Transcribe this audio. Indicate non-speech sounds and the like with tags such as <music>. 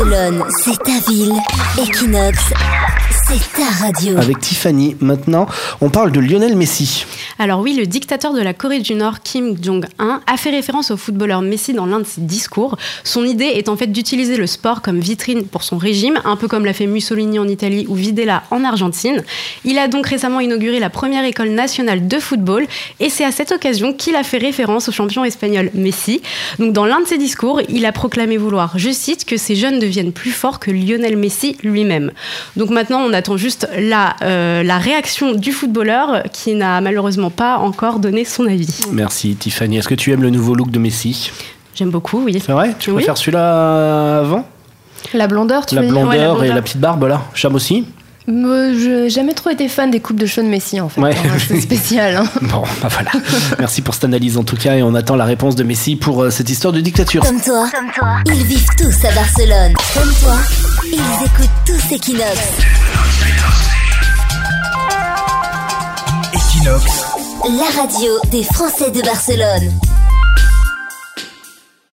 Barcelone, c'est ta ville. Equinox, c'est ta radio. Avec Tiffany, maintenant, on parle de Lionel Messi. Alors oui, le dictateur de la Corée du Nord, Kim Jong-un, a fait référence au footballeur Messi dans l'un de ses discours. Son idée est en fait d'utiliser le sport comme vitrine pour son régime, un peu comme l'a fait Mussolini en Italie ou Videla en Argentine. Il a donc récemment inauguré la première école nationale de football et c'est à cette occasion qu'il a fait référence au champion espagnol Messi. Donc dans l'un de ses discours, il a proclamé vouloir, je cite, que ces jeunes deviennent plus forts que Lionel Messi lui-même. Donc maintenant, on attend juste la, euh, la réaction du footballeur qui n'a malheureusement pas encore donné son avis. Merci Tiffany. Est-ce que tu aimes le nouveau look de Messi? J'aime beaucoup, oui. C'est vrai? Tu Oui. préfères celui-là avant? La blondeur, tu La veux dire? blondeur Ouais, la et la petite barbe là Cham aussi? Je n'ai jamais trop été fan des coupes de de Messi, en fait. Ouais. hein, C'est <laughs> spécial. hein. Bon, bah voilà. Merci pour cette analyse en tout cas et on attend la réponse de Messi pour euh, cette histoire de dictature. Comme toi, ils vivent tous à Barcelone. Comme toi, ils écoutent tous Equinox. Equinox, La radio des Français de Barcelone.